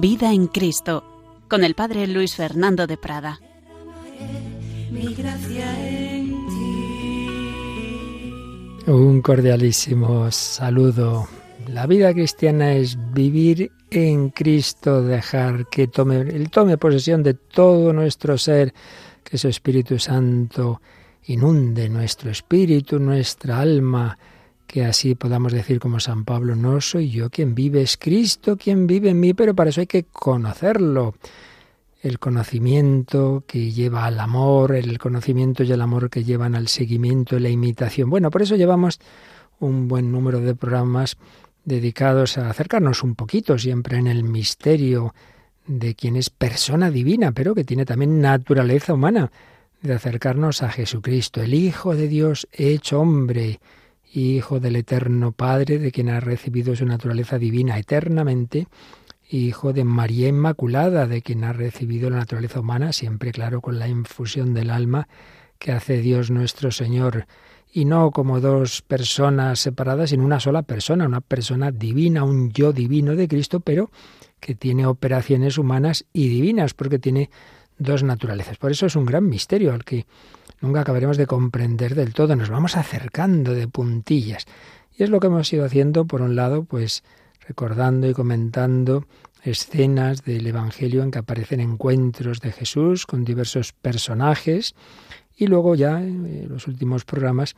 Vida en Cristo, con el Padre Luis Fernando de Prada. Un cordialísimo saludo. La vida cristiana es vivir en Cristo, dejar que tome, Él tome posesión de todo nuestro ser, que su Espíritu Santo inunde nuestro espíritu, nuestra alma, que así podamos decir como San Pablo, no soy yo quien vive, es Cristo quien vive en mí, pero para eso hay que conocerlo. El conocimiento que lleva al amor, el conocimiento y el amor que llevan al seguimiento y la imitación. Bueno, por eso llevamos un buen número de programas dedicados a acercarnos un poquito siempre en el misterio de quien es persona divina, pero que tiene también naturaleza humana, de acercarnos a Jesucristo, el Hijo de Dios hecho hombre, Hijo del Eterno Padre, de quien ha recibido su naturaleza divina eternamente, Hijo de María Inmaculada, de quien ha recibido la naturaleza humana, siempre claro con la infusión del alma que hace Dios nuestro Señor, y no como dos personas separadas, sino una sola persona, una persona divina, un yo divino de Cristo, pero que tiene operaciones humanas y divinas, porque tiene dos naturalezas. Por eso es un gran misterio al que nunca acabaremos de comprender del todo, nos vamos acercando de puntillas. Y es lo que hemos ido haciendo, por un lado, pues recordando y comentando escenas del Evangelio en que aparecen encuentros de Jesús con diversos personajes y luego ya en los últimos programas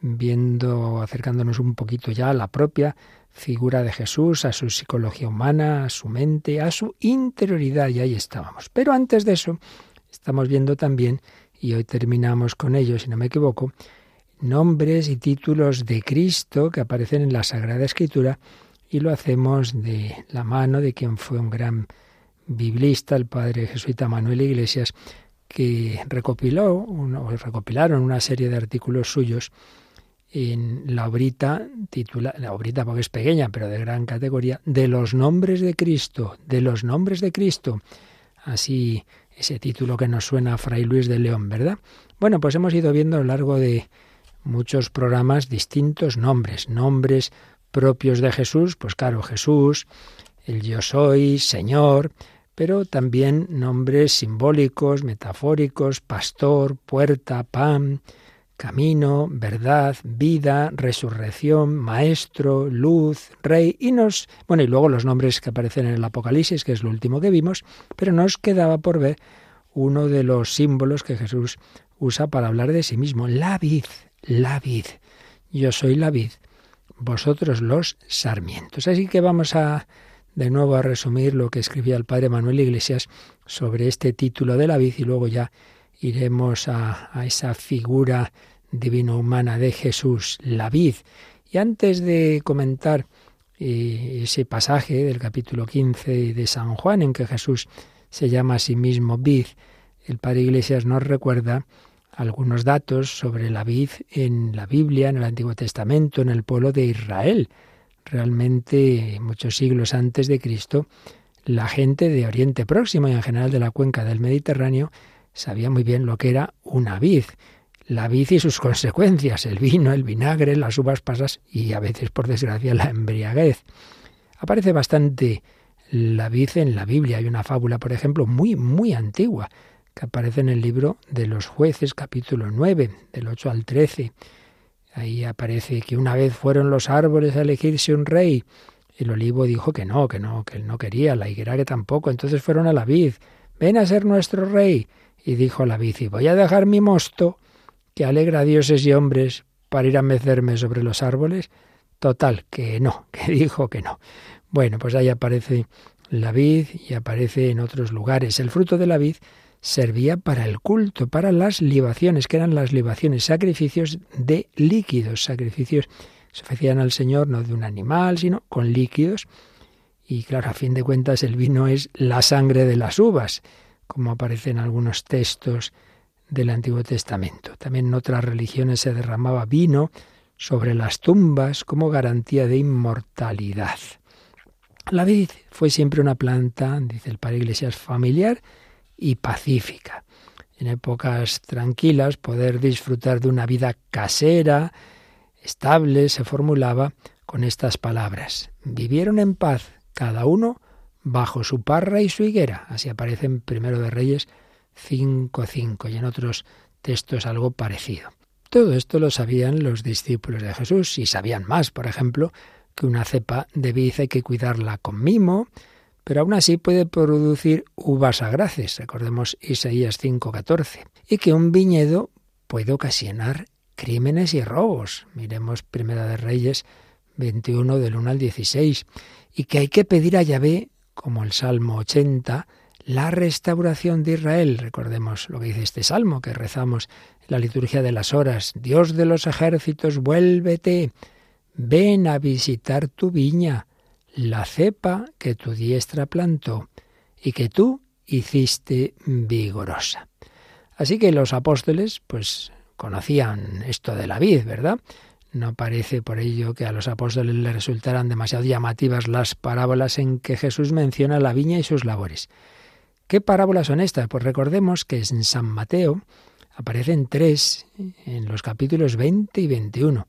viendo, acercándonos un poquito ya a la propia figura de Jesús, a su psicología humana, a su mente, a su interioridad, y ahí estábamos. Pero antes de eso, estamos viendo también y hoy terminamos con ello, si no me equivoco, nombres y títulos de Cristo que aparecen en la Sagrada Escritura y lo hacemos de la mano de quien fue un gran biblista, el padre jesuita Manuel Iglesias, que recopiló, recopilaron una serie de artículos suyos en la obrita, titula, la obrita porque es pequeña, pero de gran categoría, de los nombres de Cristo, de los nombres de Cristo. Así ese título que nos suena a Fray Luis de León, ¿verdad? Bueno, pues hemos ido viendo a lo largo de muchos programas distintos nombres, nombres propios de Jesús, pues claro, Jesús, el yo soy, Señor, pero también nombres simbólicos, metafóricos, pastor, puerta, pan, camino, verdad, vida, resurrección, maestro, luz, rey y nos, bueno, y luego los nombres que aparecen en el Apocalipsis, que es lo último que vimos, pero nos quedaba por ver uno de los símbolos que Jesús usa para hablar de sí mismo, la vid, la vid. Yo soy la vid, vosotros los sarmientos. Así que vamos a de nuevo a resumir lo que escribía el padre Manuel Iglesias sobre este título de la vid y luego ya iremos a, esa figura divino-humana de Jesús, la vid. Y antes de comentar eh, ese pasaje del capítulo 15 de San Juan en que Jesús se llama a sí mismo vid, el Padre Iglesias nos recuerda algunos datos sobre la vid en la Biblia, en el Antiguo Testamento, en el pueblo de Israel. Realmente, muchos siglos antes de Cristo, la gente de Oriente Próximo y en general de la cuenca del Mediterráneo sabía muy bien lo que era una vid, la vid y sus consecuencias, el vino, el vinagre, las uvas pasas y a veces, por desgracia, la embriaguez. Aparece bastante la vid en la Biblia. Hay una fábula, por ejemplo, muy, muy antigua, que aparece en el libro de los jueces, capítulo 9, del 8 al 13. Ahí aparece que una vez fueron los árboles a elegirse un rey. El olivo dijo que no, que no, que él no quería, la higuera que tampoco. Entonces fueron a la vid. Ven a ser nuestro rey. Y dijo la bici, voy a dejar mi mosto, que alegra a dioses y hombres, para ir a mecerme sobre los árboles. Total, que no, que dijo que no. Bueno, pues ahí aparece la vid y aparece en otros lugares. El fruto de la vid servía para el culto, para las libaciones, que eran las libaciones, sacrificios de líquidos, sacrificios se ofrecían al Señor no de un animal, sino con líquidos. Y claro, a fin de cuentas el vino es la sangre de las uvas como aparece en algunos textos del Antiguo Testamento. También en otras religiones se derramaba vino sobre las tumbas como garantía de inmortalidad. La vid fue siempre una planta, dice el Padre Iglesias, familiar y pacífica. En épocas tranquilas, poder disfrutar de una vida casera, estable, se formulaba con estas palabras. Vivieron en paz, cada uno bajo su parra y su higuera. Así aparece en Primero de Reyes 5.5 y en otros textos algo parecido. Todo esto lo sabían los discípulos de Jesús y sabían más, por ejemplo, que una cepa de vid hay que cuidarla con mimo, pero aún así puede producir uvas agraces, recordemos Isaías 5:14, y que un viñedo puede ocasionar crímenes y robos. Miremos Primera de Reyes 21 del 1 al 16, y que hay que pedir a Yahvé, como el Salmo 80, la restauración de Israel. Recordemos lo que dice este salmo que rezamos en la liturgia de las horas. Dios de los ejércitos, vuélvete, ven a visitar tu viña, la cepa que tu diestra plantó y que tú hiciste vigorosa. Así que los apóstoles, pues, conocían esto de la vid, ¿verdad? No parece por ello que a los apóstoles les resultaran demasiado llamativas las parábolas en que Jesús menciona la viña y sus labores. ¿Qué parábolas son estas? Pues recordemos que en San Mateo aparecen tres en los capítulos 20 y 21.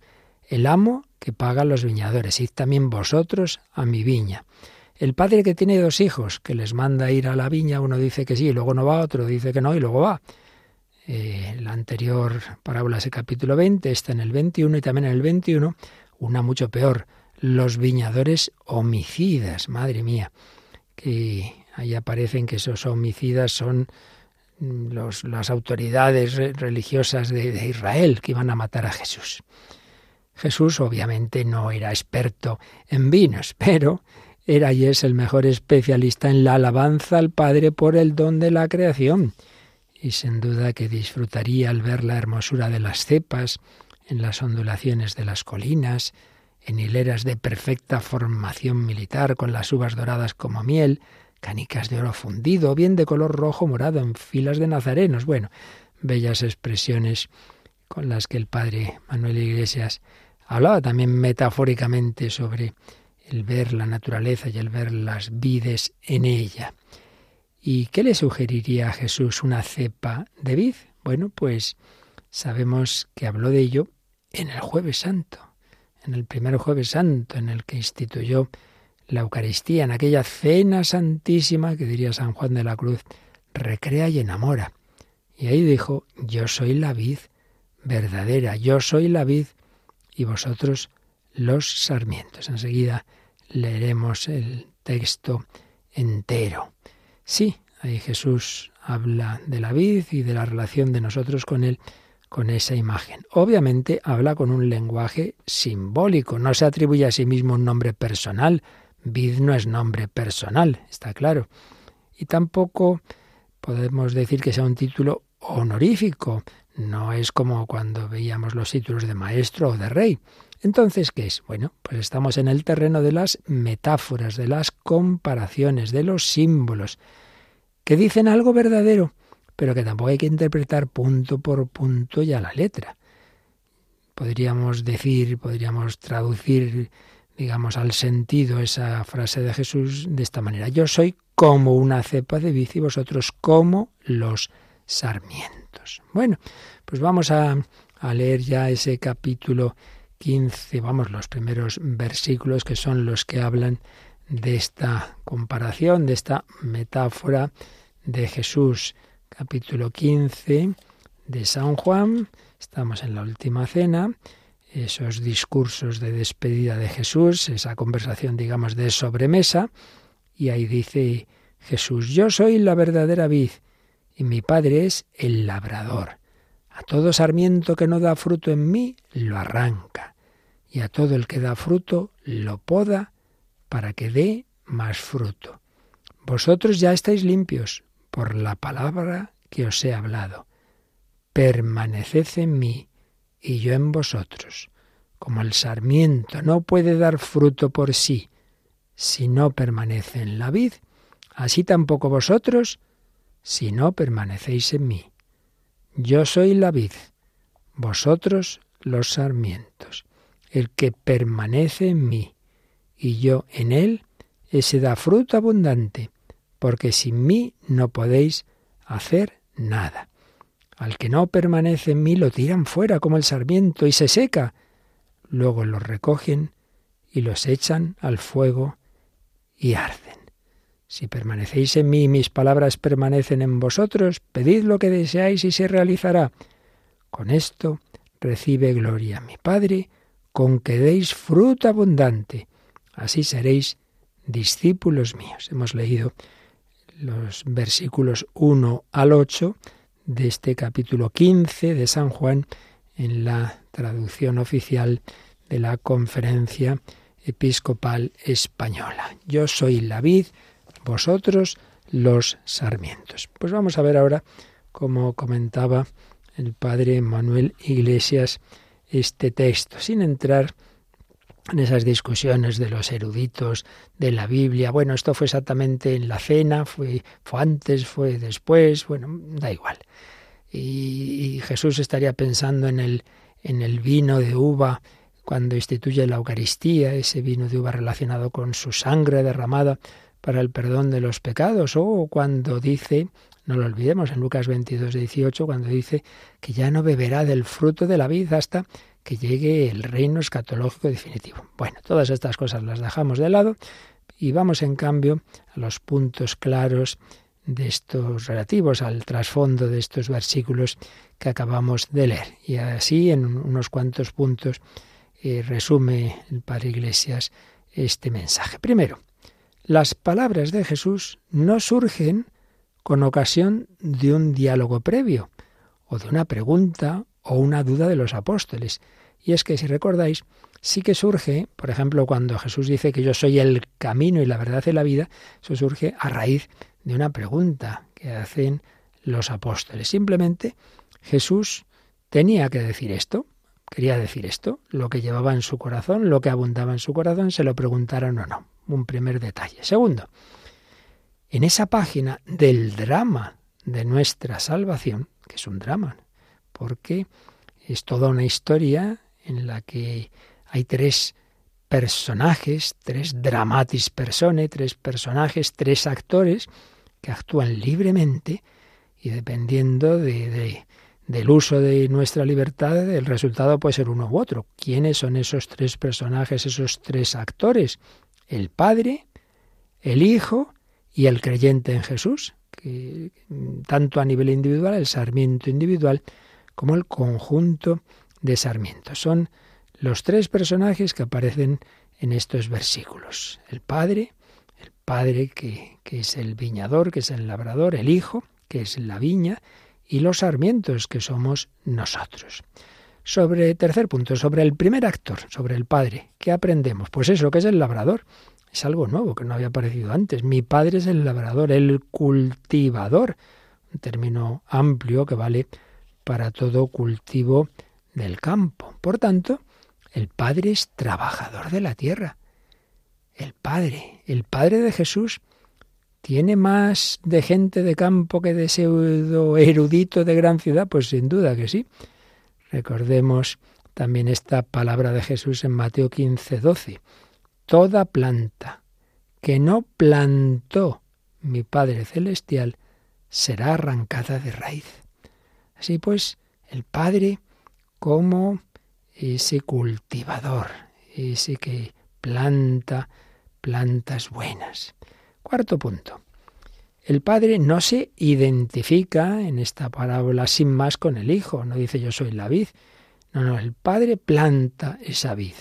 El amo que paga a los viñadores, id también vosotros a mi viña. El padre que tiene dos hijos, que les manda ir a la viña, uno dice que sí, y luego no va, otro dice que no, y luego va. Eh, la anterior parábola es el capítulo 20, está en el 21 y también en el 21, una mucho peor, los viñadores homicidas, madre mía, que Ahí aparecen que esos homicidas son mm, las autoridades religiosas de, Israel que iban a matar a Jesús. Jesús obviamente no era experto en vinos, pero era y es el mejor especialista en la alabanza al Padre por el don de la creación. Y sin duda que disfrutaría al ver la hermosura de las cepas, en las ondulaciones de las colinas, en hileras de perfecta formación militar con las uvas doradas como miel, canicas de oro fundido, bien de color rojo morado en filas de nazarenos. Bueno, bellas expresiones con las que el padre Manuel Iglesias hablaba también metafóricamente sobre el ver la naturaleza y el ver las vides en ella. ¿Y qué le sugeriría a Jesús una cepa de vid? Bueno, pues sabemos que habló de ello en el jueves santo, en el primer jueves santo en el que instituyó la Eucaristía, en aquella cena santísima que diría San Juan de la Cruz, recrea y enamora. Y ahí dijo, yo soy la vid verdadera, yo soy la vid y vosotros los sarmientos. Enseguida leeremos el texto entero. Sí, ahí Jesús habla de la vid y de la relación de nosotros con él con esa imagen. Obviamente habla con un lenguaje simbólico, no se atribuye a sí mismo un nombre personal, Vid no es nombre personal, está claro. Y tampoco podemos decir que sea un título honorífico. No es como cuando veíamos los títulos de maestro o de rey. Entonces, ¿qué es? Bueno, pues estamos en el terreno de las metáforas, de las comparaciones, de los símbolos, que dicen algo verdadero, pero que tampoco hay que interpretar punto por punto ya la letra. Podríamos decir, podríamos traducir digamos, al sentido esa frase de Jesús de esta manera. Yo soy como una cepa de vid y vosotros como los sarmientos. Bueno, pues vamos a, a leer ya ese capítulo 15, vamos, los primeros versículos que son los que hablan de esta comparación, de esta metáfora de Jesús. Capítulo 15 de San Juan, estamos en la última cena esos discursos de despedida de Jesús, esa conversación, digamos, de sobremesa, y ahí dice Jesús, yo soy la verdadera vid, y mi Padre es el labrador. A todo sarmiento que no da fruto en mí, lo arranca, y a todo el que da fruto, lo poda para que dé más fruto. Vosotros ya estáis limpios por la palabra que os he hablado. Permaneced en mí y yo en vosotros. Como el sarmiento no puede dar fruto por sí si no permanece en la vid, así tampoco vosotros si no permanecéis en mí. Yo soy la vid, vosotros los sarmientos. El que permanece en mí y yo en él, ese da fruto abundante, porque sin mí no podéis hacer nada. Al que no permanece en mí lo tiran fuera como el sarmiento y se seca. Luego los recogen y los echan al fuego y arden. Si permanecéis en mí y mis palabras permanecen en vosotros, pedid lo que deseáis y se realizará. Con esto recibe gloria mi Padre, con que deis fruto abundante. Así seréis discípulos míos. Hemos leído los versículos 1 al 8 de este capítulo 15 de San Juan en la traducción oficial de la Conferencia Episcopal Española. Yo soy la vid, vosotros los sarmientos. Pues vamos a ver ahora, como comentaba el padre Manuel Iglesias, este texto, sin entrar en esas discusiones de los eruditos de la Biblia. Bueno, esto fue exactamente en la cena, fue, fue antes, fue después, bueno, da igual. Y, y, Jesús estaría pensando en el, en el vino de uva cuando instituye la Eucaristía, ese vino de uva relacionado con su sangre derramada para el perdón de los pecados, o cuando dice, no lo olvidemos, en Lucas 22, 18, cuando dice que ya no beberá del fruto de la vid hasta que llegue el reino escatológico definitivo. Bueno, todas estas cosas las dejamos de lado y vamos en cambio a los puntos claros de estos relativos al trasfondo de estos versículos que acabamos de leer. Y así, en unos cuantos puntos, eh, resume el Iglesias este mensaje. Primero, las palabras de Jesús no surgen con ocasión de un diálogo previo, o de una pregunta o una duda de los apóstoles. Y es que, si recordáis, sí que surge, por ejemplo, cuando Jesús dice que yo soy el camino y la verdad de la vida, eso surge a raíz de una pregunta que hacen los apóstoles. Simplemente Jesús tenía que decir esto, quería decir esto, lo que llevaba en su corazón, lo que abundaba en su corazón, se lo preguntaron o no un primer detalle. Segundo, en esa página del drama de nuestra salvación, que es un drama, porque es toda una historia en la que hay tres personajes, tres dramatis persone, tres personajes, tres actores que actúan libremente y dependiendo de, del uso de nuestra libertad, el resultado puede ser uno u otro. ¿Quiénes son esos tres personajes, esos tres actores? El Padre, el Hijo y el creyente en Jesús, que tanto a nivel individual, el sarmiento individual, como el conjunto de sarmientos. Son los tres personajes que aparecen en estos versículos. El Padre, el Padre que, que es el viñador, que es el labrador, el Hijo, que es la viña, y los sarmientos, que somos nosotros. Sobre, tercer punto, sobre el primer actor, sobre el padre. ¿Qué aprendemos? Pues eso, que es el labrador. Es algo nuevo que no había aparecido antes. Mi padre es el labrador, el cultivador, un término amplio que vale para todo cultivo del campo. Por tanto, el Padre es trabajador de la tierra. El Padre, el Padre de Jesús, ¿tiene más de gente de campo que de pseudo erudito de gran ciudad? Pues sin duda que sí. Recordemos también esta palabra de Jesús en Mateo 15, 12. Toda planta que no plantó mi Padre Celestial será arrancada de raíz. Así pues, el Padre como ese cultivador, ese que planta plantas buenas. Cuarto punto. El padre no se identifica en esta parábola sin más con el hijo, no dice yo soy la vid. No, no, el padre planta esa vid,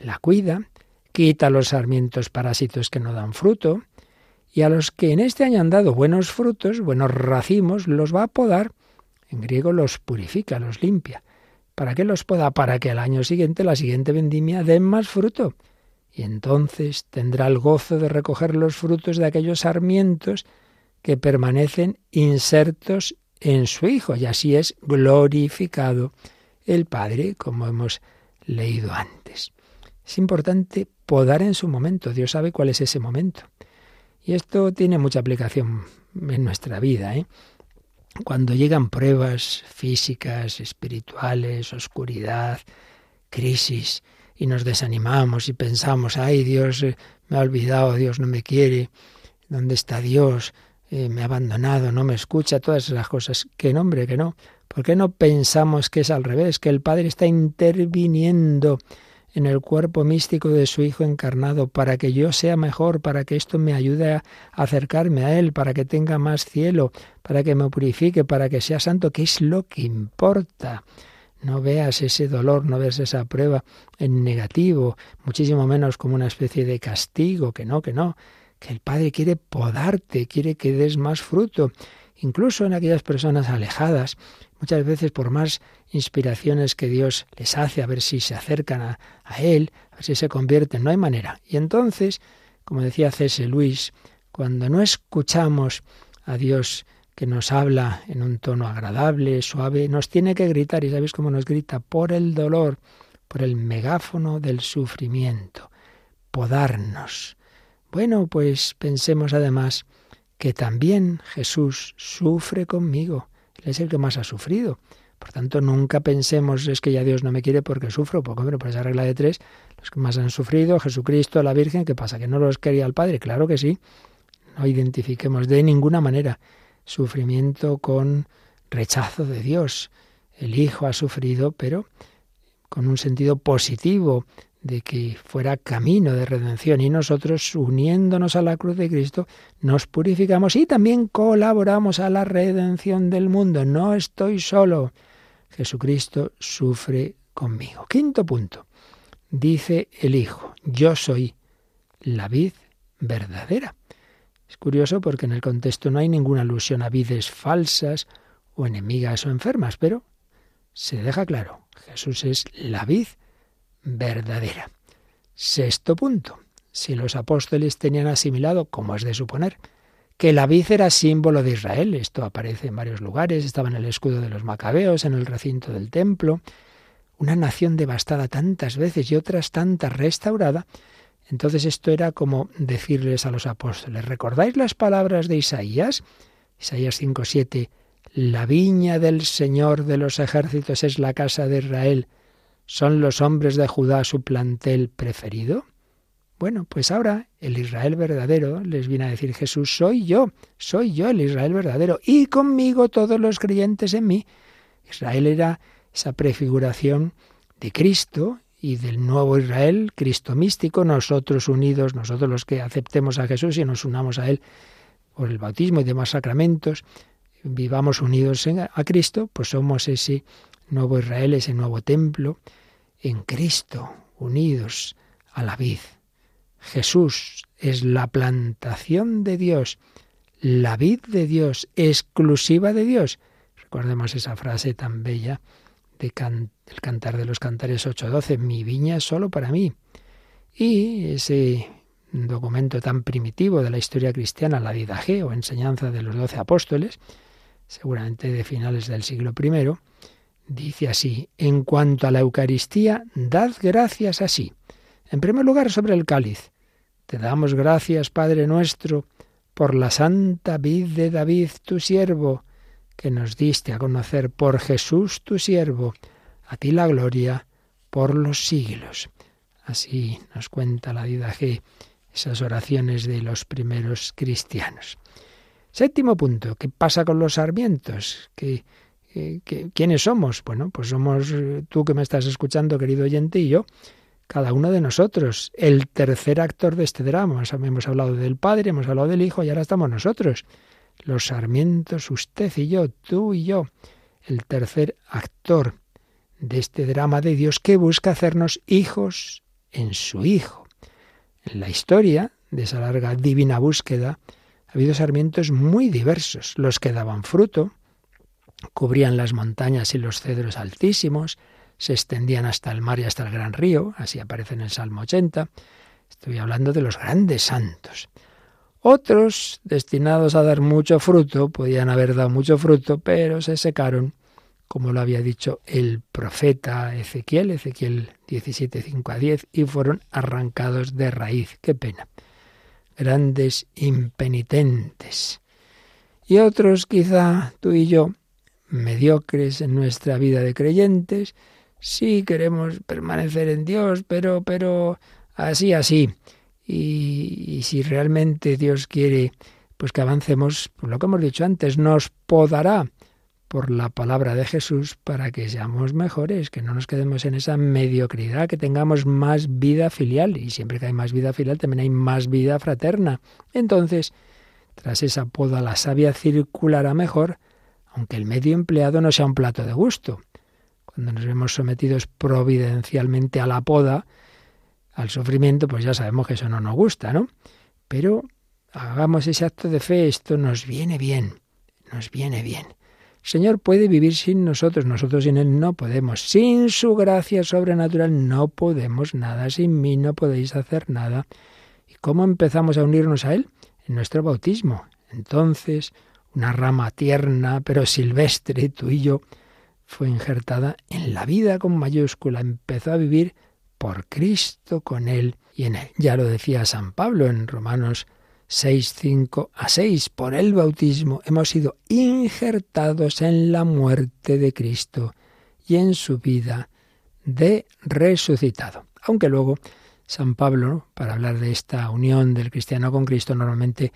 la cuida, quita los sarmientos parásitos que no dan fruto, y a los que en este año han dado buenos frutos, buenos racimos, los va a podar. En griego los purifica, los limpia. ¿Para qué los poda? Para que al año siguiente, la siguiente vendimia, den más fruto. Y entonces tendrá el gozo de recoger los frutos de aquellos sarmientos que permanecen insertos en su Hijo, y así es glorificado el Padre, como hemos leído antes. Es importante podar en su momento, Dios sabe cuál es ese momento. Y esto tiene mucha aplicación en nuestra vida. ¿eh? Cuando llegan pruebas físicas, espirituales, oscuridad, crisis, y nos desanimamos y pensamos, ay Dios eh, me ha olvidado, Dios no me quiere, ¿dónde está Dios? Eh, me ha abandonado, no me escucha, todas esas cosas. Que nombre, que no. ¿Por qué no pensamos que es al revés, que el Padre está interviniendo en el cuerpo místico de su Hijo encarnado, para que yo sea mejor, para que esto me ayude a acercarme a Él, para que tenga más cielo, para que me purifique, para que sea santo, que es lo que importa. No veas ese dolor, no veas esa prueba en negativo, muchísimo menos como una especie de castigo, que no, que no, que el Padre quiere podarte, quiere que des más fruto, incluso en aquellas personas alejadas, muchas veces por más inspiraciones que Dios les hace, a ver si se acercan a, Él, a ver si se convierten, no hay manera. Y entonces, como decía C.S. Luis, cuando no escuchamos a Dios que nos habla en un tono agradable, suave, nos tiene que gritar, y sabéis cómo nos grita, por el dolor, por el megáfono del sufrimiento, podarnos. Bueno, pues pensemos además que también Jesús sufre conmigo. Él es el que más ha sufrido. Por tanto, nunca pensemos es que ya Dios no me quiere porque sufro, porque hombre, por esa regla de tres, los que más han sufrido, Jesucristo, la Virgen, ¿qué pasa? ¿Que no los quería el Padre? Claro que sí. No identifiquemos de ninguna manera sufrimiento con rechazo de Dios. El Hijo ha sufrido, pero con un sentido positivo de que fuera camino de redención y nosotros uniéndonos a la cruz de Cristo nos purificamos y también colaboramos a la redención del mundo. No estoy solo. Jesucristo sufre conmigo. Quinto punto. Dice el Hijo, yo soy la vid verdadera. Es curioso porque en el contexto no hay ninguna alusión a vides falsas o enemigas o enfermas, pero se deja claro, Jesús es la vid verdadera. Sexto punto. Si los apóstoles tenían asimilado, como es de suponer, que la vid era símbolo de Israel, esto aparece en varios lugares, estaba en el escudo de los macabeos, en el recinto del templo, una nación devastada tantas veces y otras tantas restaurada, entonces esto era como decirles a los apóstoles, ¿recordáis las palabras de Isaías? Isaías 5:7, la viña del Señor de los ejércitos es la casa de Israel. ¿Son los hombres de Judá su plantel preferido? Bueno, pues ahora el Israel verdadero les viene a decir Jesús, soy yo, soy yo el Israel verdadero, y conmigo todos los creyentes en mí. Israel era esa prefiguración de Cristo y del nuevo Israel, Cristo místico, nosotros unidos, nosotros los que aceptemos a Jesús y nos unamos a Él por el bautismo y demás sacramentos, vivamos unidos a Cristo, pues somos ese nuevo Israel, ese nuevo templo, en Cristo, unidos a la vid. Jesús es la plantación de Dios, la vid de Dios, exclusiva de Dios. Recordemos esa frase tan bella el Cantar de los Cantares 8.12, mi viña es solo para mí. Y ese documento tan primitivo de la historia cristiana, la Didaje o enseñanza de los doce apóstoles, seguramente de finales del siglo I, dice así, en cuanto a la Eucaristía, dad gracias así. En primer lugar, sobre el cáliz. Te damos gracias, Padre nuestro, por la santa vid de David, tu siervo, que nos diste a conocer por Jesús tu siervo, a ti la gloria por los siglos. Así nos cuenta la G esas oraciones de los primeros cristianos. Séptimo punto, ¿qué pasa con los sarmientos? ¿Qué, quiénes somos? Bueno, pues somos tú que me estás escuchando, querido oyente, y yo, cada uno de nosotros, el tercer actor de este drama. Hemos hablado del Padre, hemos hablado del Hijo y ahora estamos nosotros los sarmientos, usted y yo, tú y yo, el tercer actor de este drama de Dios que busca hacernos hijos en su Hijo. En la historia de esa larga divina búsqueda ha habido sarmientos muy diversos, los que daban fruto, cubrían las montañas y los cedros altísimos, se extendían hasta el mar y hasta el gran río, así aparece en el Salmo 80. Estoy hablando de los grandes santos. Otros, destinados a dar mucho fruto, podían haber dado mucho fruto, pero se secaron, como lo había dicho el profeta Ezequiel, Ezequiel 17, 5 a 10, y fueron arrancados de raíz. Qué pena. Grandes impenitentes. Y otros, quizá tú y yo, mediocres en nuestra vida de creyentes, sí queremos permanecer en Dios, pero, pero, así, así y, si realmente Dios quiere pues que avancemos, pues lo que hemos dicho antes, nos podará por la palabra de Jesús para que seamos mejores, que no nos quedemos en esa mediocridad, que tengamos más vida filial. Y siempre que hay más vida filial, también hay más vida fraterna. Entonces, tras esa poda, la savia circulará mejor, aunque el medio empleado no sea un plato de gusto. Cuando nos vemos sometidos providencialmente a la poda, al sufrimiento, pues ya sabemos que eso no nos gusta, ¿no? Pero hagamos ese acto de fe, esto nos viene bien, nos viene bien. El Señor puede vivir sin nosotros, nosotros sin Él no podemos. Sin su gracia sobrenatural no podemos nada, sin mí no podéis hacer nada. ¿Y cómo empezamos a unirnos a Él? En nuestro bautismo. Entonces, una rama tierna pero silvestre, tú y yo, fue injertada en la vida con mayúscula, empezó a vivir por Cristo, con Él y en Él. Ya lo decía San Pablo en Romanos 6, 5 a 6. Por el bautismo hemos sido injertados en la muerte de Cristo y en su vida de resucitado. Aunque luego San Pablo, para hablar de esta unión del cristiano con Cristo, normalmente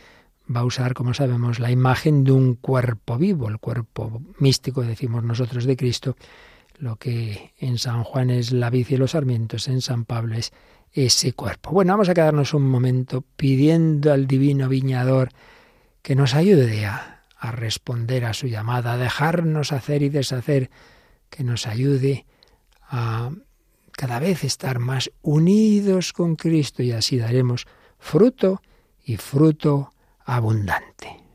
va a usar, como sabemos, la imagen de un cuerpo vivo, el cuerpo místico, decimos nosotros, de Cristo, lo que en San Juan es la vid y los sarmientos, en San Pablo es ese cuerpo. Bueno, vamos a quedarnos un momento pidiendo al divino viñador que nos ayude a, a responder a su llamada, a dejarnos hacer y deshacer, que nos ayude a cada vez estar más unidos con Cristo y así daremos fruto y fruto abundante.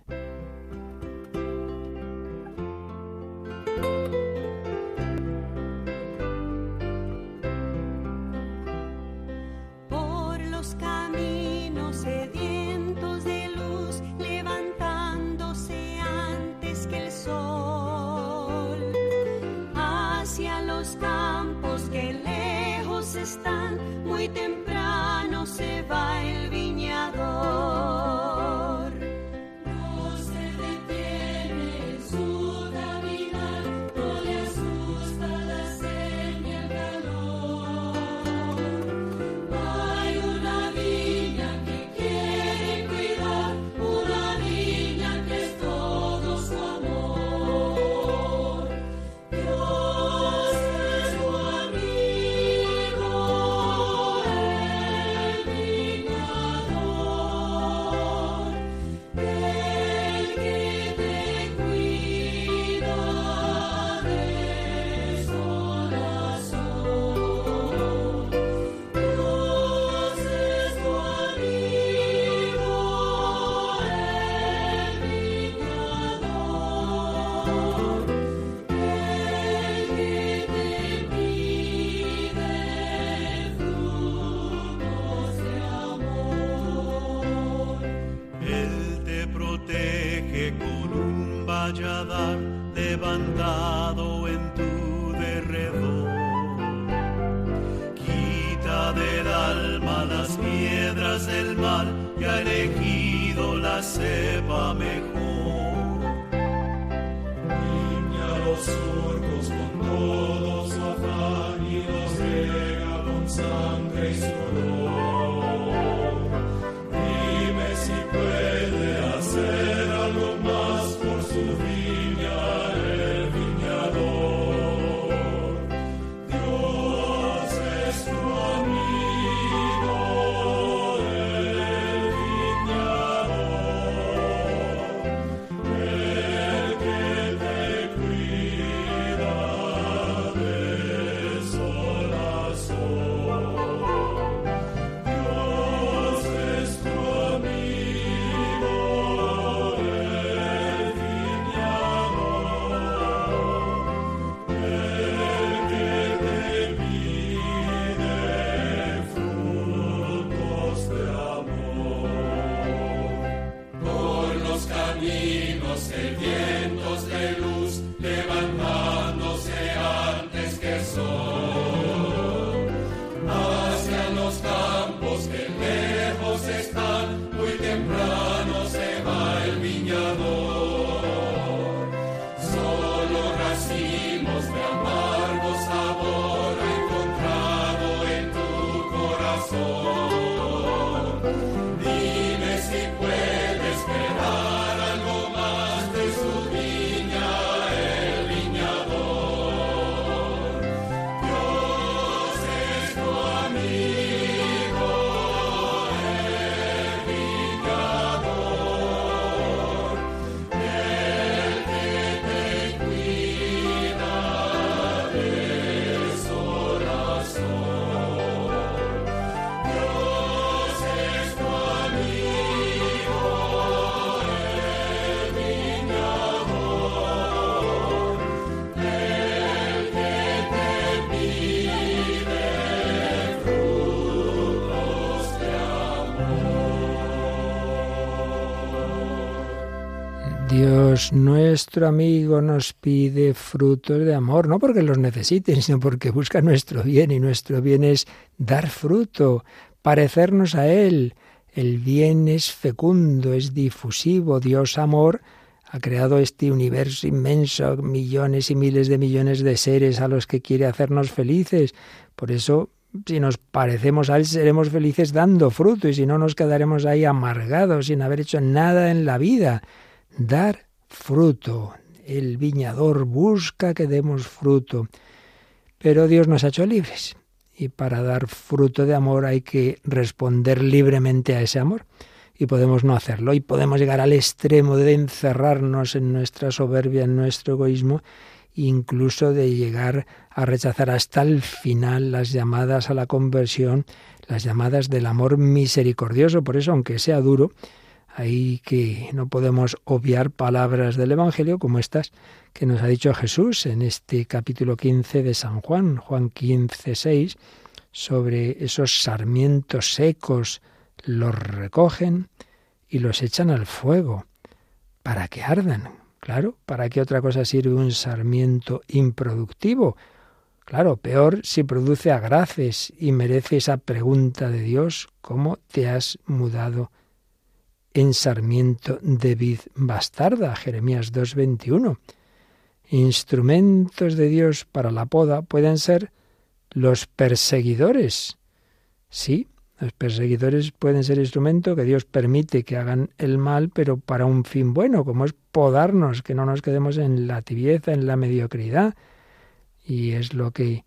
Dios, nuestro amigo, nos pide frutos de amor, no porque los necesiten, sino porque busca nuestro bien y nuestro bien es dar fruto, parecernos a Él. El bien es fecundo, es difusivo. Dios amor ha creado este universo inmenso, millones y miles de millones de seres a los que quiere hacernos felices. Por eso si nos parecemos a Él, seremos felices dando fruto y si no nos quedaremos ahí amargados sin haber hecho nada en la vida. Dar fruto. El viñador busca que demos fruto. Pero Dios nos ha hecho libres y para dar fruto de amor hay que responder libremente a ese amor. Y podemos no hacerlo y podemos llegar al extremo de encerrarnos en nuestra soberbia, en nuestro egoísmo incluso de llegar a rechazar hasta el final las llamadas a la conversión, las llamadas del amor misericordioso. Por eso, aunque sea duro, hay que no podemos obviar palabras del Evangelio como estas que nos ha dicho Jesús en este capítulo 15 de San Juan, Juan 15, 6, sobre esos sarmientos secos, los recogen y los echan al fuego para que ardan. Claro, ¿para qué otra cosa sirve un sarmiento improductivo? Claro, peor si produce agraces y merece esa pregunta de Dios, ¿cómo te has mudado en sarmiento de vid bastarda? Jeremías 2.21. Instrumentos de Dios para la poda pueden ser los perseguidores. Sí, los perseguidores pueden ser instrumento que Dios permite que hagan el mal, pero para un fin bueno, como es podarnos, que no nos quedemos en la tibieza, en la mediocridad. Y es lo que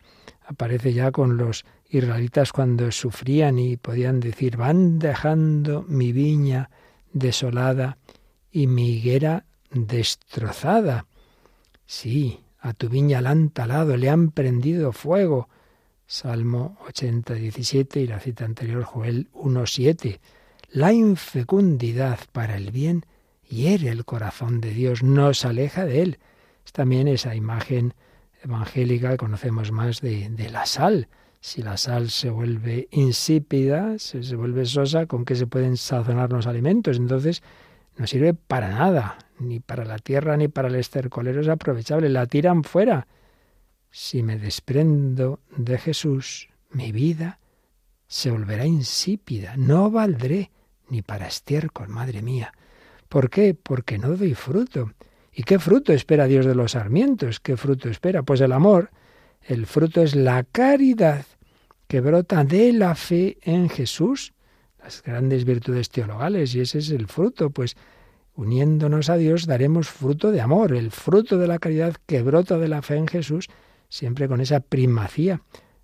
aparece ya con los israelitas cuando sufrían y podían decir, van dejando mi viña desolada y mi destrozada. Sí, a tu viña la han talado, le han prendido fuego. Salmo 80, 17 y la cita anterior Joel 1, 7. La infecundidad para el bien hiere el corazón de Dios, nos aleja de él. Es también esa imagen evangélica que conocemos más de la sal. Si la sal se vuelve insípida, se, se vuelve sosa, ¿con qué se pueden sazonar los alimentos? Entonces no sirve para nada, ni para la tierra ni para el estercolero es aprovechable, la tiran fuera. Si me desprendo de Jesús, mi vida se volverá insípida, no valdré ni para estiércol, madre mía. ¿Por qué? Porque no doy fruto. ¿Y qué fruto espera Dios de los sarmientos? ¿Qué fruto espera? Pues el amor. El fruto es la caridad que brota de la fe en Jesús, las grandes virtudes teologales, y ese es el fruto, pues uniéndonos a Dios daremos fruto de amor, el fruto de la caridad que brota de la fe en Jesús siempre con esa primacía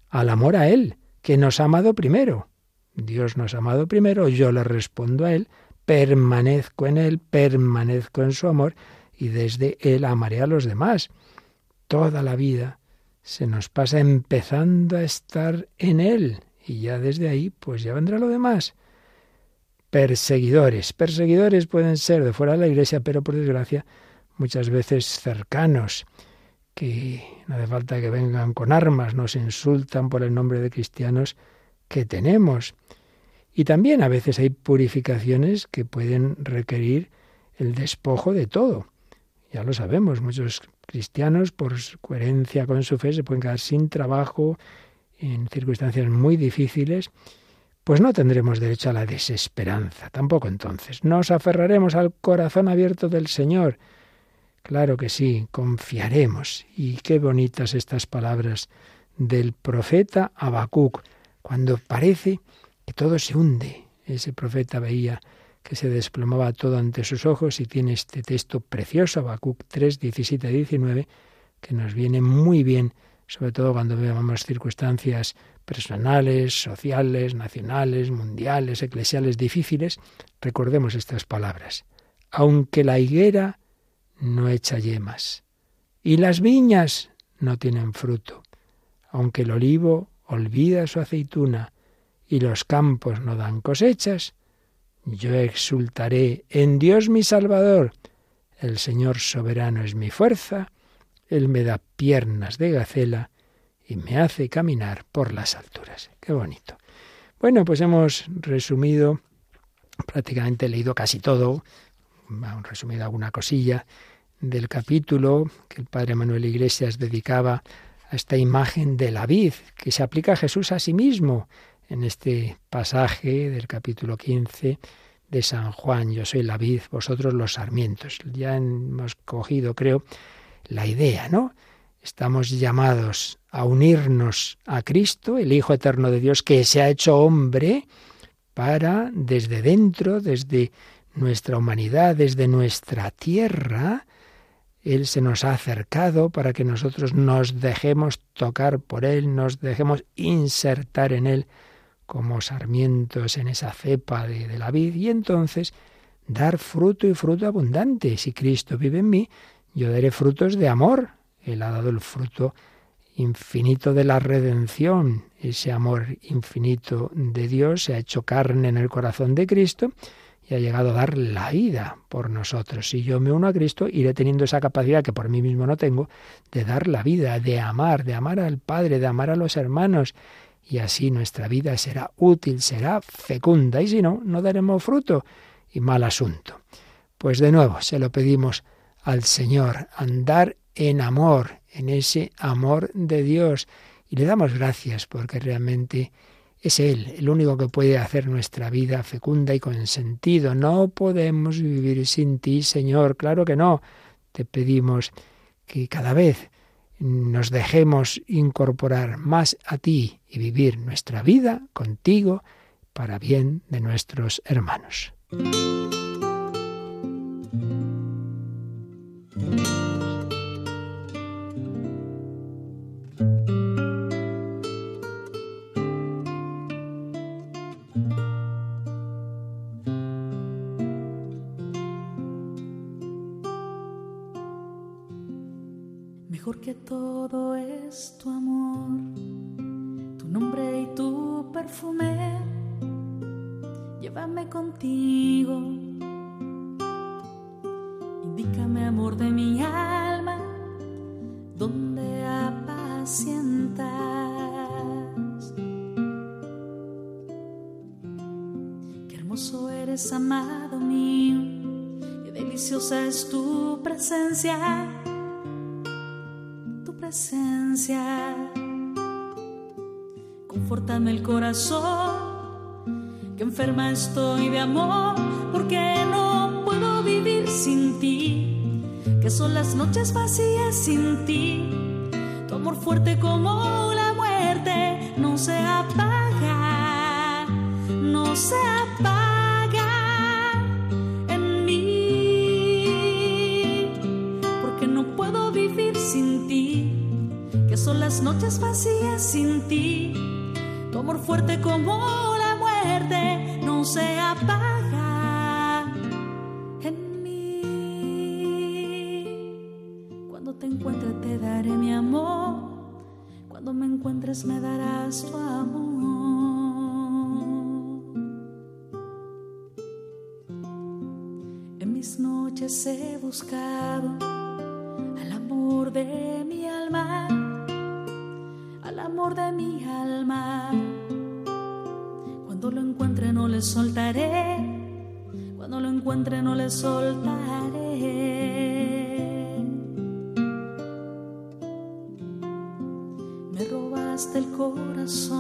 al amor a Él, que nos ha amado primero. Dios nos ha amado primero, yo le respondo a Él, permanezco en Él, permanezco en su amor y desde Él amaré a los demás. Toda la vida se nos pasa empezando a estar en Él y ya desde ahí pues ya vendrá lo demás. Perseguidores. Perseguidores pueden ser de fuera de la iglesia, pero por desgracia muchas veces cercanos que no hace falta que vengan con armas, nos insultan por el nombre de cristianos que tenemos. Y también a veces hay purificaciones que pueden requerir el despojo de todo. Ya lo sabemos, muchos cristianos, por coherencia con su fe, se pueden quedar sin trabajo en circunstancias muy difíciles, pues no tendremos derecho a la desesperanza, tampoco entonces. Nos aferraremos al corazón abierto del Señor, Claro que sí, confiaremos. Y qué bonitas estas palabras del profeta Habacuc, cuando parece que todo se hunde. Ese profeta veía que se desplomaba todo ante sus ojos y tiene este texto precioso, Habacuc 3, 17 19, que nos viene muy bien, sobre todo cuando veamos circunstancias personales, sociales, nacionales, mundiales, eclesiales difíciles. Recordemos estas palabras. Aunque la higuera no echa yemas. Y las viñas no tienen fruto. Aunque el olivo olvida su aceituna y los campos no dan cosechas, yo exultaré en Dios mi Salvador. El Señor soberano es mi fuerza, Él me da piernas de gacela y me hace caminar por las alturas. Qué bonito. Bueno, pues hemos resumido, prácticamente leído casi todo, han resumido alguna cosilla del capítulo que el padre Manuel Iglesias dedicaba a esta imagen de la vid, que se aplica a Jesús a sí mismo en este pasaje del capítulo 15 de San Juan, yo soy la vid, vosotros los sarmientos. Ya hemos cogido, creo, la idea, ¿no? Estamos llamados a unirnos a Cristo, el Hijo Eterno de Dios, que se ha hecho hombre, para desde dentro, desde nuestra humanidad, desde nuestra tierra, Él se nos ha acercado para que nosotros nos dejemos tocar por Él, nos dejemos insertar en Él como sarmientos en esa cepa de, de la vid y entonces dar fruto y fruto abundante. Si Cristo vive en mí, yo daré frutos de amor. Él ha dado el fruto infinito de la redención. Ese amor infinito de Dios se ha hecho carne en el corazón de Cristo y ha llegado a dar la vida por nosotros. Si yo me uno a Cristo, iré teniendo esa capacidad que por mí mismo no tengo de dar la vida, de amar, de amar al Padre, de amar a los hermanos. Y así nuestra vida será útil, será fecunda. Y si no, no daremos fruto. Y mal asunto. Pues de nuevo, se lo pedimos al Señor, andar en amor, en ese amor de Dios. Y le damos gracias porque realmente es Él el único que puede hacer nuestra vida fecunda y con sentido. No podemos vivir sin ti, Señor. Claro que no. Te pedimos que cada vez nos dejemos incorporar más a ti y vivir nuestra vida contigo para bien de nuestros hermanos. Estoy de amor, porque no puedo vivir sin ti, que son las noches vacías sin ti, tu amor fuerte como la muerte no se apaga, no se apaga. las noches vacías sin ti. Tu amor fuerte mis noches he buscado al amor de mi alma amor de mi alma. Cuando lo encuentre no le soltaré, cuando lo encuentre no le soltaré. Me robaste el corazón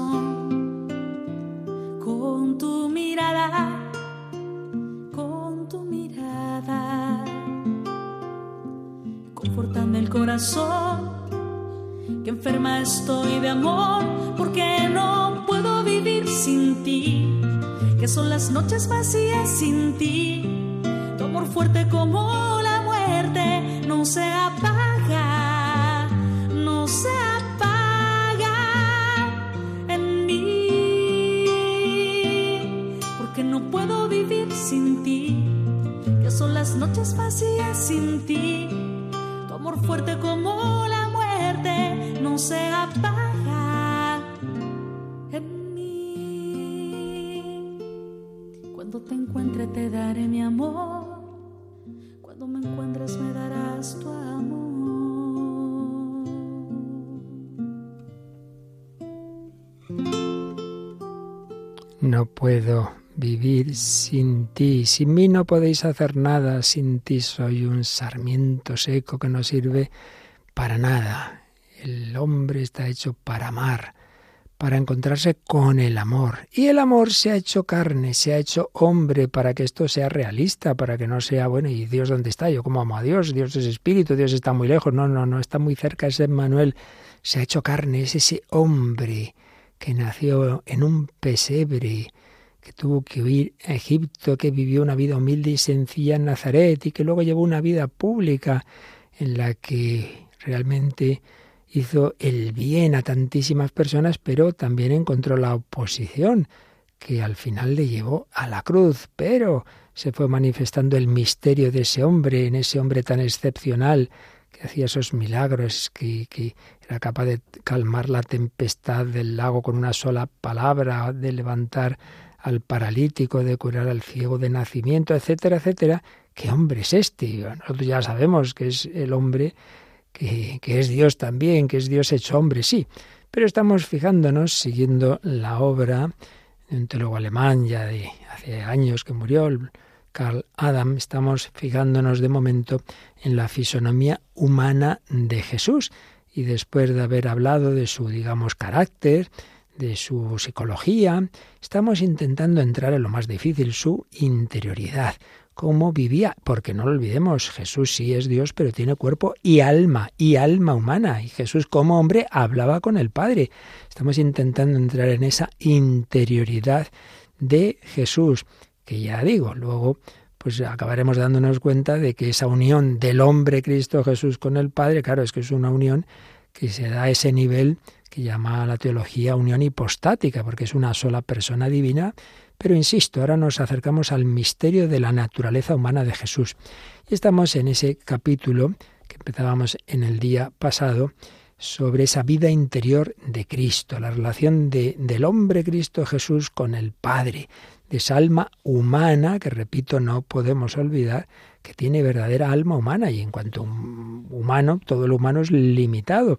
son las noches vacías sin ti, No puedo vivir sin ti. Sin mí no podéis hacer nada, sin ti soy un sarmiento seco que no sirve para nada. El hombre está hecho para amar, para encontrarse con el amor. Y el amor se ha hecho carne, se ha hecho hombre para que esto sea realista, para que no sea, bueno, ¿y Dios dónde está? Yo como amo a Dios, Dios es espíritu, Dios está muy lejos. No, no, no, está muy cerca ese Manuel. Se ha hecho carne, es ese hombre que nació en un pesebre, que tuvo que huir a Egipto, que vivió una vida humilde y sencilla en Nazaret y que luego llevó una vida pública en la que realmente hizo el bien a tantísimas personas, pero también encontró la oposición, que al final le llevó a la cruz, pero se fue manifestando el misterio de ese hombre, en ese hombre tan excepcional, que hacía esos milagros, que, que, era capaz de calmar la tempestad del lago con una sola palabra, de levantar al paralítico, de curar al ciego de nacimiento, etcétera, etcétera. ¿Qué hombre es este? Nosotros ya sabemos que es el hombre que, que es Dios también, que es Dios hecho hombre, sí. Pero estamos fijándonos, siguiendo la obra de un teólogo alemán ya de hace años que murió, Carl Adam, estamos fijándonos de momento en la fisonomía humana de Jesús. Y después de haber hablado de su, digamos, carácter, de su psicología, estamos intentando entrar en lo más difícil, su interioridad, cómo vivía, porque no lo olvidemos, Jesús sí es Dios, pero tiene cuerpo y alma, y alma humana, y Jesús como hombre hablaba con el Padre. Estamos intentando entrar en esa interioridad de Jesús, que ya digo, luego pues acabaremos dándonos cuenta de que esa unión del hombre Cristo Jesús con el Padre, claro, es que es una unión que se da a ese nivel que llama la teología unión hipostática, porque es una sola persona divina, pero insisto, ahora nos acercamos al misterio de la naturaleza humana de Jesús. Y estamos en ese capítulo que empezábamos en el día pasado, sobre esa vida interior de Cristo, la relación de, del hombre Cristo Jesús con el Padre, de esa alma humana, que repito, no podemos olvidar, que tiene verdadera alma humana, y en cuanto humano, todo lo humano es limitado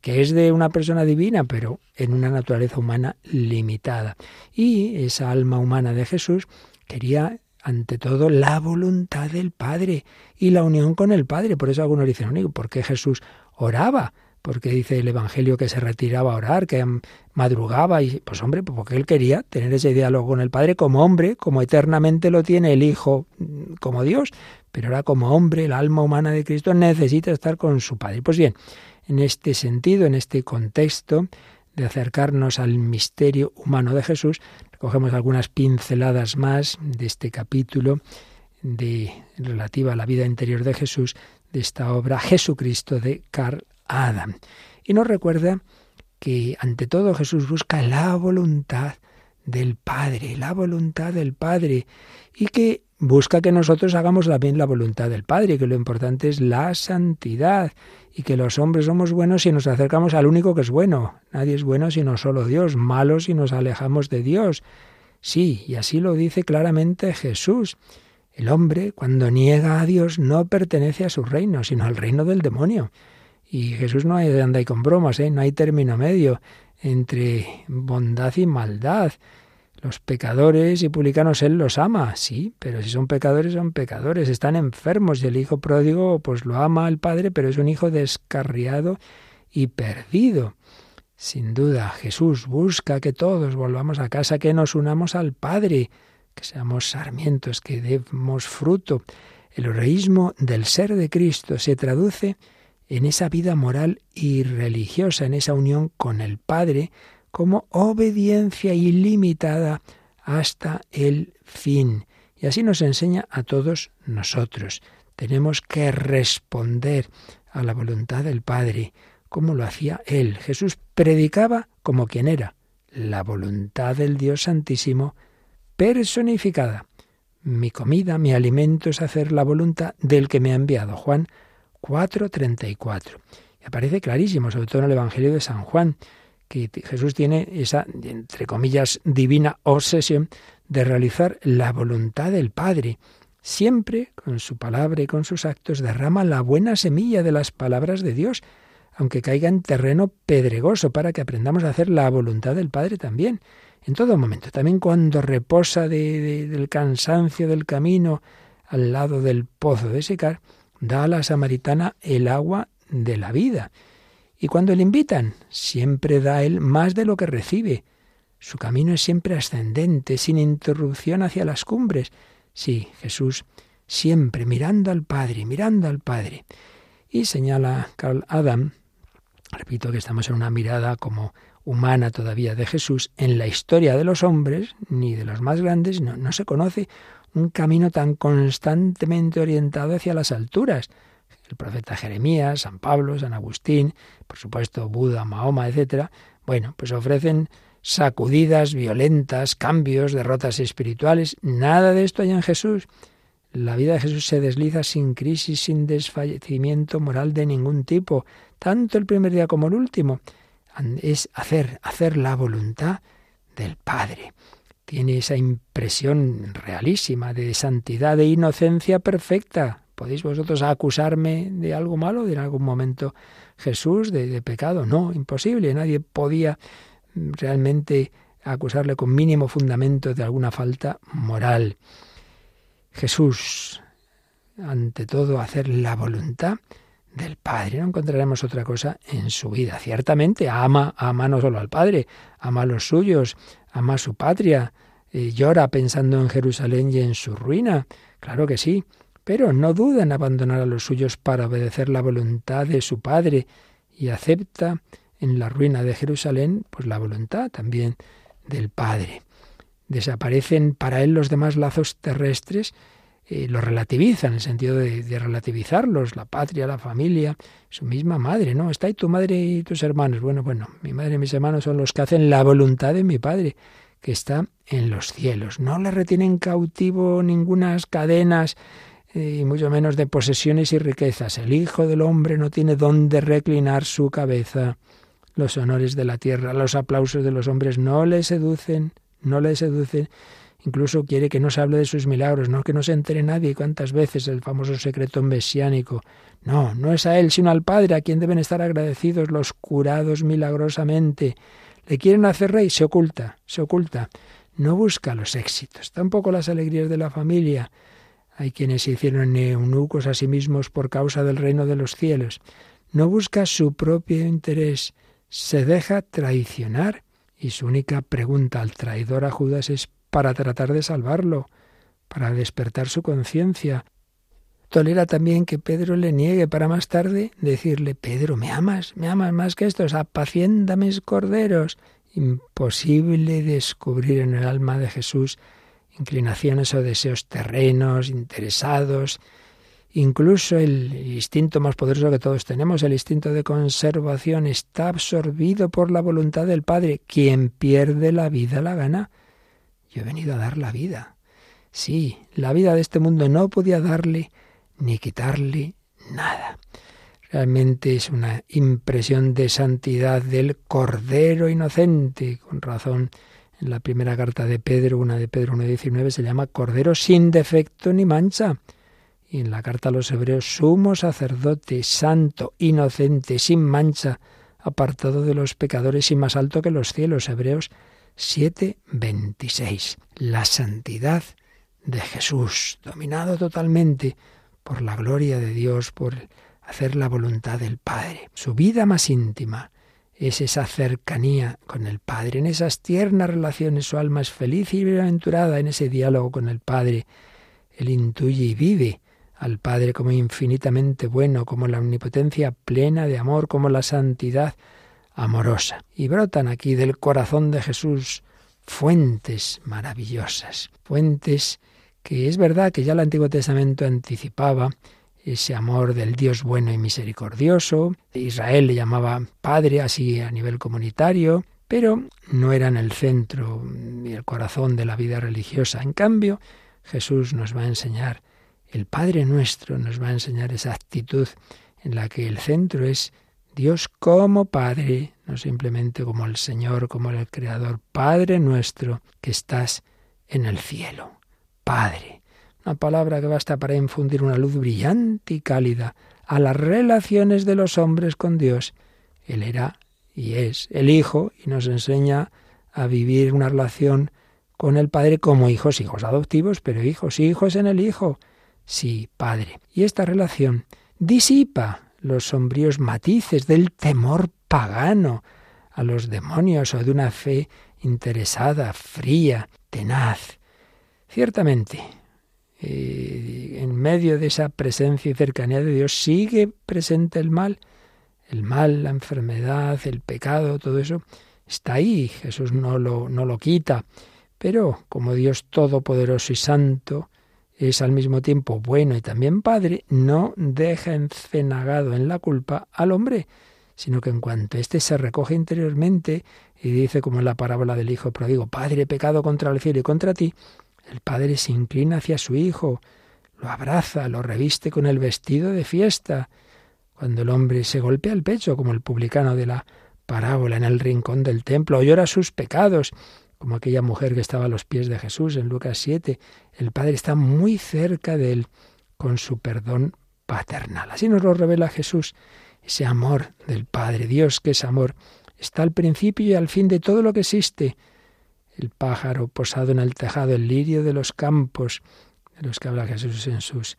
que es de una persona divina, pero en una naturaleza humana limitada. Y esa alma humana de Jesús quería ante todo la voluntad del Padre y la unión con el Padre. Por eso algunos dicen, ¿por qué Jesús oraba? Porque dice el Evangelio que se retiraba a orar, que madrugaba, y pues hombre, pues porque él quería tener ese diálogo con el Padre como hombre, como eternamente lo tiene el Hijo mm, como Dios, pero ahora como hombre, el alma humana de Cristo necesita estar con su Padre. Pues bien, en este sentido, en este contexto de acercarnos al misterio humano de Jesús, recogemos algunas pinceladas más de este capítulo de relativa a la vida interior de Jesús de esta obra Jesucristo de Adam. Y nos recuerda que ante todo Jesús busca la voluntad del Padre, la voluntad del Padre, y que busca que nosotros hagamos también la voluntad del Padre, que lo importante es la santidad y que los hombres somos buenos si nos acercamos al único que es bueno. Nadie es bueno sino solo Dios, malos si nos alejamos de Dios. Sí, y así lo dice claramente Jesús. El hombre, cuando niega a Dios, no pertenece a su reino, sino al reino del demonio. Y Jesús no anda ahí con bromas, ¿eh? no hay término medio entre bondad y maldad. Los pecadores y publicanos Él los ama, sí, pero si son pecadores, son pecadores, están enfermos y el hijo pródigo pues lo ama al Padre, pero es un hijo descarriado y perdido. Sin duda, Jesús busca que todos volvamos a casa, que nos unamos al Padre, que seamos sarmientos, que demos fruto. El heroísmo del ser de Cristo se traduce en esa vida moral y religiosa, en esa unión con el Padre, como obediencia ilimitada hasta el fin. Y así nos enseña a todos nosotros. Tenemos que responder a la voluntad del Padre, como lo hacía Él. Jesús predicaba como quien era, la voluntad del Dios Santísimo personificada. Mi comida, mi alimento es hacer la voluntad del que me ha enviado. Juan 4:34. Y aparece clarísimo, sobre todo en el Evangelio de San Juan que Jesús tiene esa, entre comillas, divina obsesión de realizar la voluntad del Padre. Siempre, con su palabra y con sus actos, derrama la buena semilla de las palabras de Dios, aunque caiga en terreno pedregoso, para que aprendamos a hacer la voluntad del Padre también, en todo momento, también cuando reposa del cansancio del camino al lado del pozo de secar, da a la samaritana el agua de la vida. Y cuando le invitan, siempre da él más de lo que recibe. Su camino es siempre ascendente, sin interrupción hacia las cumbres. Sí, Jesús siempre mirando al Padre, mirando al Padre. Y señala Carl Adam, repito que estamos en una mirada como humana todavía de Jesús, en la historia de los hombres, ni de los más grandes, no, no se conoce un camino tan constantemente orientado hacia las alturas. El profeta Jeremías, San Pablo, San Agustín, por supuesto Buda, Mahoma, etc., bueno, pues ofrecen sacudidas violentas, cambios, derrotas espirituales. Nada de esto hay en Jesús. La vida de Jesús se desliza sin crisis, sin desfallecimiento moral de ningún tipo, tanto el primer día como el último. Es hacer, hacer la voluntad del Padre. Tiene esa impresión realísima de santidad, de inocencia perfecta. ¿Podéis vosotros acusarme de algo malo, de en algún momento Jesús, de, pecado? No, imposible. Nadie podía realmente acusarle con mínimo fundamento de alguna falta moral. Jesús, ante todo, hacer la voluntad del Padre. No encontraremos otra cosa en su vida. Ciertamente ama, ama no solo al Padre, ama a los suyos, ama su patria, llora pensando en Jerusalén y en su ruina. Claro que sí, pero no duda en abandonar a los suyos para obedecer la voluntad de su Padre y acepta en la ruina de Jerusalén pues la voluntad también del Padre desaparecen para él los demás lazos terrestres, eh, los relativiza en el sentido de, relativizarlos, la patria, la familia, su misma madre, ¿no? Está ahí tu madre y tus hermanos. Bueno, bueno, mi madre y mis hermanos son los que hacen la voluntad de mi Padre, que está en los cielos. No le retienen cautivo ningunas cadenas, eh, y mucho menos de posesiones y riquezas. El Hijo del Hombre no tiene dónde reclinar su cabeza. Los honores de la tierra, los aplausos de los hombres no le seducen no le seduce, incluso quiere que no se hable de sus milagros, no que no se entere nadie cuántas veces el famoso secreto mesiánico. No, no es a él, sino al Padre, a quien deben estar agradecidos los curados milagrosamente. Le quieren hacer rey, se oculta, se oculta. No busca los éxitos, tampoco las alegrías de la familia. Hay quienes se hicieron eunucos a sí mismos por causa del reino de los cielos. No busca su propio interés, se deja traicionar y su única pregunta al traidor a Judas es para tratar de salvarlo, para despertar su conciencia. Tolera también que Pedro le niegue para más tarde decirle, Pedro, ¿me amas? ¿Me amas más que estos? Apacienda mis corderos. Imposible descubrir en el alma de Jesús inclinaciones o deseos terrenos, interesados, Incluso el instinto más poderoso que todos tenemos, el instinto de conservación, está absorbido por la voluntad del Padre. Quien pierde la vida la gana. Yo he venido a dar la vida. Sí, la vida de este mundo no podía darle ni quitarle nada. Realmente es una impresión de santidad del Cordero Inocente. Con razón, en la primera carta de Pedro, una de Pedro 1.19, se llama Cordero sin defecto ni mancha y en la carta a los hebreos, sumo sacerdote, santo, inocente, sin mancha, apartado de los pecadores y más alto que los cielos. Hebreos 7, 26. La santidad de Jesús, dominado totalmente por la gloria de Dios, por hacer la voluntad del Padre. Su vida más íntima es esa cercanía con el Padre, en esas tiernas relaciones su alma es feliz y bienaventurada en ese diálogo con el Padre. Él intuye y vive al Padre como infinitamente bueno, como la omnipotencia plena de amor, como la santidad amorosa. Y brotan aquí del corazón de Jesús fuentes maravillosas, fuentes que es verdad que ya el Antiguo Testamento anticipaba ese amor del Dios bueno y misericordioso. Israel le llamaba Padre así a nivel comunitario, pero no eran el centro y el corazón de la vida religiosa. En cambio, Jesús nos va a enseñar el Padre nuestro nos va a enseñar esa actitud en la que el centro es Dios como Padre, no simplemente como el Señor, como el Creador, Padre nuestro que estás en el cielo. Padre, una palabra que basta para infundir una luz brillante y cálida a las relaciones de los hombres con Dios. Él era y es el Hijo y nos enseña a vivir una relación con el Padre como hijos, hijos adoptivos, pero hijos, hijos en el Hijo. Sí, Padre. Y esta relación disipa los sombríos matices del temor pagano a los demonios o de una fe interesada, fría, tenaz. Ciertamente, eh, en medio de esa presencia y cercanía de Dios sigue presente el mal, el mal, la enfermedad, el pecado, todo eso está ahí, Jesús no lo, no lo quita, pero como Dios todopoderoso y santo es al mismo tiempo bueno y también Padre, no deja encenagado en la culpa al hombre, sino que en cuanto éste se recoge interiormente y dice como en la parábola del Hijo pródigo, Padre, pecado contra el cielo y contra ti, el Padre se inclina hacia su Hijo, lo abraza, lo reviste con el vestido de fiesta. Cuando el hombre se golpea el pecho, como el publicano de la parábola en el rincón del templo, o llora sus pecados, como aquella mujer que estaba a los pies de Jesús en Lucas 7, el Padre está muy cerca de él con su perdón paternal. Así nos lo revela Jesús, ese amor del Padre, Dios que es amor, está al principio y al fin de todo lo que existe. El pájaro posado en el tejado, el lirio de los campos, de los que habla Jesús en sus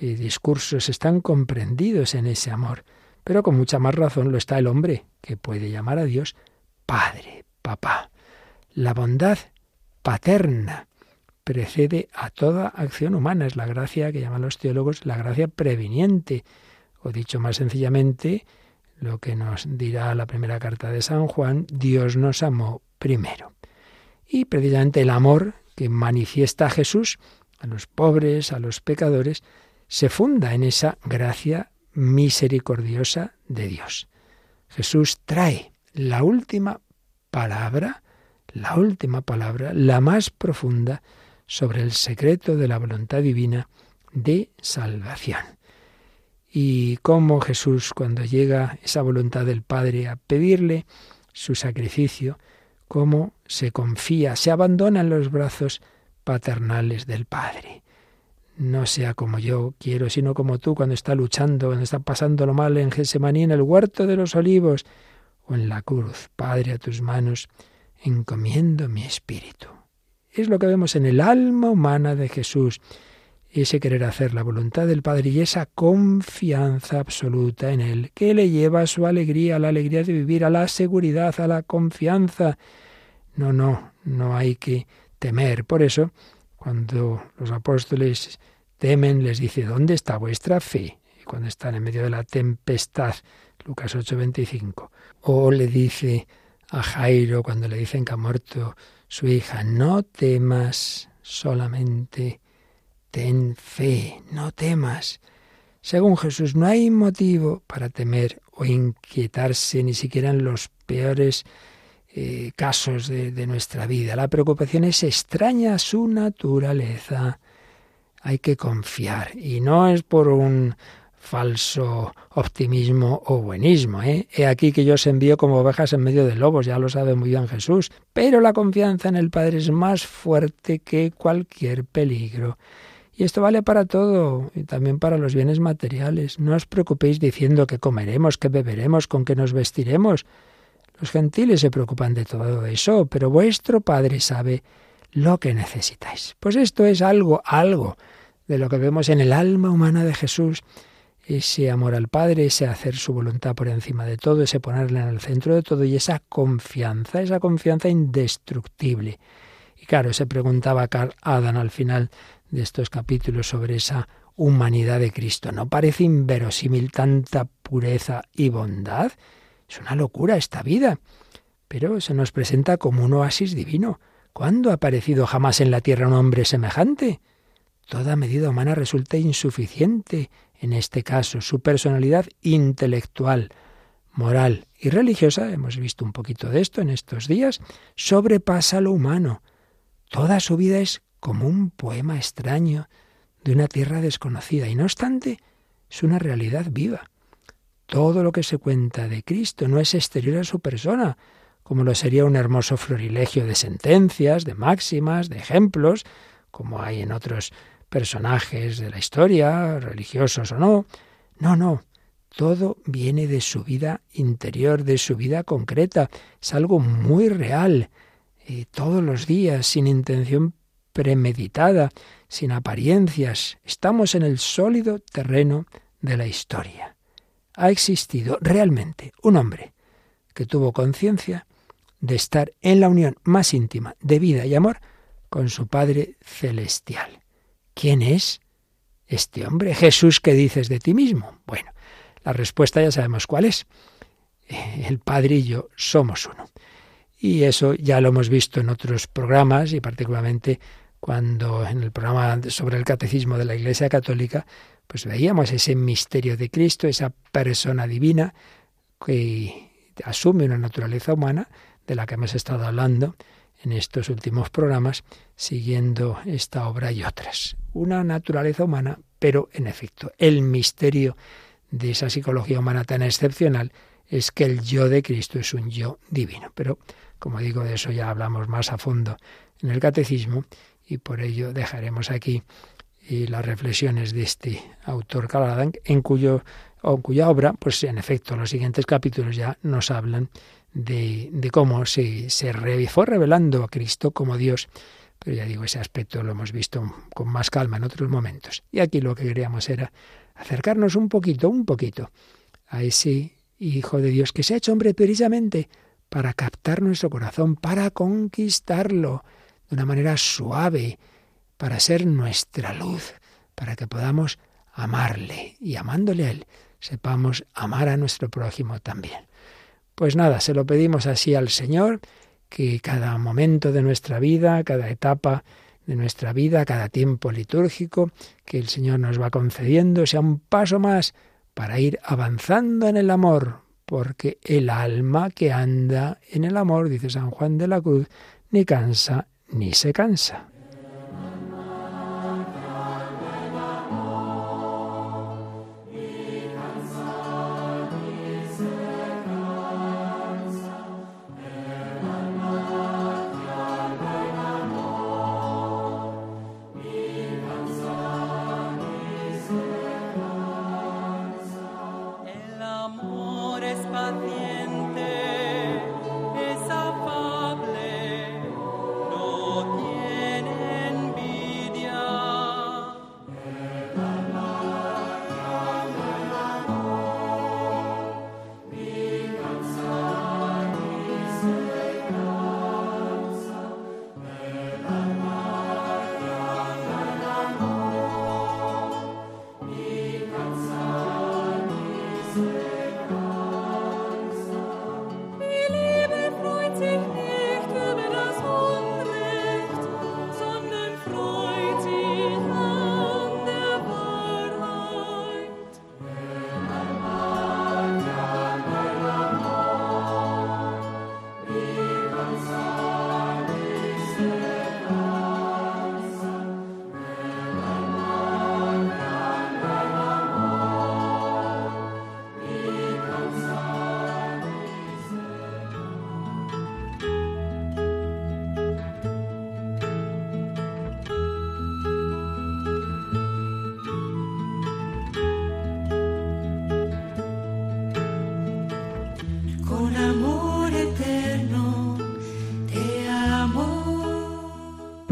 eh, discursos, están comprendidos en ese amor. Pero con mucha más razón lo está el hombre, que puede llamar a Dios Padre, Papá. La bondad paterna precede a toda acción humana. Es la gracia que llaman los teólogos la gracia previniente. O dicho más sencillamente, lo que nos dirá la primera carta de San Juan, Dios nos amó primero. Y precisamente el amor que manifiesta Jesús a los pobres, a los pecadores, se funda en esa gracia misericordiosa de Dios. Jesús trae la última palabra, la última palabra, la más profunda, sobre el secreto de la voluntad divina de salvación. Y cómo Jesús, cuando llega esa voluntad del Padre a pedirle su sacrificio, cómo se confía, se abandona en los brazos paternales del Padre. No sea como yo quiero, sino como tú cuando está luchando, cuando está pasando lo mal en Gesemaní, en el huerto de los olivos o en la cruz. Padre, a tus manos encomiendo mi espíritu. Es lo que vemos en el alma humana de Jesús, ese querer hacer la voluntad del Padre y esa confianza absoluta en Él, que le lleva a su alegría, a la alegría de vivir, a la seguridad, a la confianza. No, no, no hay que temer. Por eso, cuando los apóstoles temen, les dice, ¿dónde está vuestra fe? Y cuando están en medio de la tempestad, Lucas 8:25. O le dice a Jairo, cuando le dicen que ha muerto su hija, no temas solamente, ten fe, no temas. Según Jesús, no hay motivo para temer o inquietarse ni siquiera en los peores eh, casos de, de nuestra vida. La preocupación es extraña a su naturaleza. Hay que confiar y no es por un falso optimismo o buenismo. ¿eh? He aquí que yo os envío como ovejas en medio de lobos, ya lo sabe muy bien Jesús, pero la confianza en el Padre es más fuerte que cualquier peligro. Y esto vale para todo, y también para los bienes materiales. No os preocupéis diciendo que comeremos, que beberemos, con qué nos vestiremos. Los gentiles se preocupan de todo eso, pero vuestro Padre sabe lo que necesitáis. Pues esto es algo, algo de lo que vemos en el alma humana de Jesús ese amor al Padre, ese hacer su voluntad por encima de todo, ese ponerle en el centro de todo y esa confianza, esa confianza indestructible. Y claro, se preguntaba Carl Adam al final de estos capítulos sobre esa humanidad de Cristo. ¿No parece inverosímil tanta pureza y bondad? Es una locura esta vida. Pero se nos presenta como un oasis divino. ¿Cuándo ha aparecido jamás en la tierra un hombre semejante? Toda medida humana resulta insuficiente en este caso, su personalidad intelectual, moral y religiosa, hemos visto un poquito de esto en estos días, sobrepasa lo humano. Toda su vida es como un poema extraño de una tierra desconocida y no obstante es una realidad viva. Todo lo que se cuenta de Cristo no es exterior a su persona, como lo sería un hermoso florilegio de sentencias, de máximas, de ejemplos, como hay en otros personajes de la historia, religiosos o no. No, no. todo viene de su vida interior, de su vida concreta. Es algo muy real. Eh, todos los días, sin intención premeditada, sin apariencias. Estamos en el sólido terreno de la historia. Ha existido realmente un hombre que tuvo conciencia de estar en la unión más íntima de vida y amor con su Padre Celestial. ¿Quién es este hombre? Jesús, ¿qué dices de ti mismo? Bueno, la respuesta ya sabemos cuál es. El Padre y yo somos uno. Y eso ya lo hemos visto en otros programas y particularmente cuando en el programa sobre el catecismo de la Iglesia Católica, pues veíamos ese misterio de Cristo, esa persona divina que asume una naturaleza humana de la que hemos estado hablando en estos últimos programas, siguiendo esta obra y otras. Una naturaleza humana, pero en efecto, el misterio de esa psicología humana tan excepcional es que el yo de Cristo es un yo divino. Pero, como digo, de eso ya hablamos más a fondo en el catecismo y por ello dejaremos aquí eh, las reflexiones de este autor Caladan, en cuyo o cuya obra, pues en efecto, los siguientes capítulos ya nos hablan de, cómo se, se fue revelando a Cristo como Dios. Pero ya digo, ese aspecto lo hemos visto con más calma en otros momentos. Y aquí lo que queríamos era acercarnos un poquito, un poquito, a ese Hijo de Dios que se ha hecho hombre precisamente para captar nuestro corazón, para conquistarlo de una manera suave, para ser nuestra luz, para que podamos amarle y amándole a Él, sepamos amar a nuestro prójimo también. Pues nada, se lo pedimos así al Señor, que cada momento de nuestra vida, cada etapa de nuestra vida, cada tiempo litúrgico que el Señor nos va concediendo, sea un paso más para ir avanzando en el amor, porque el alma que anda en el amor, dice San Juan de la Cruz, ni cansa ni se cansa. not the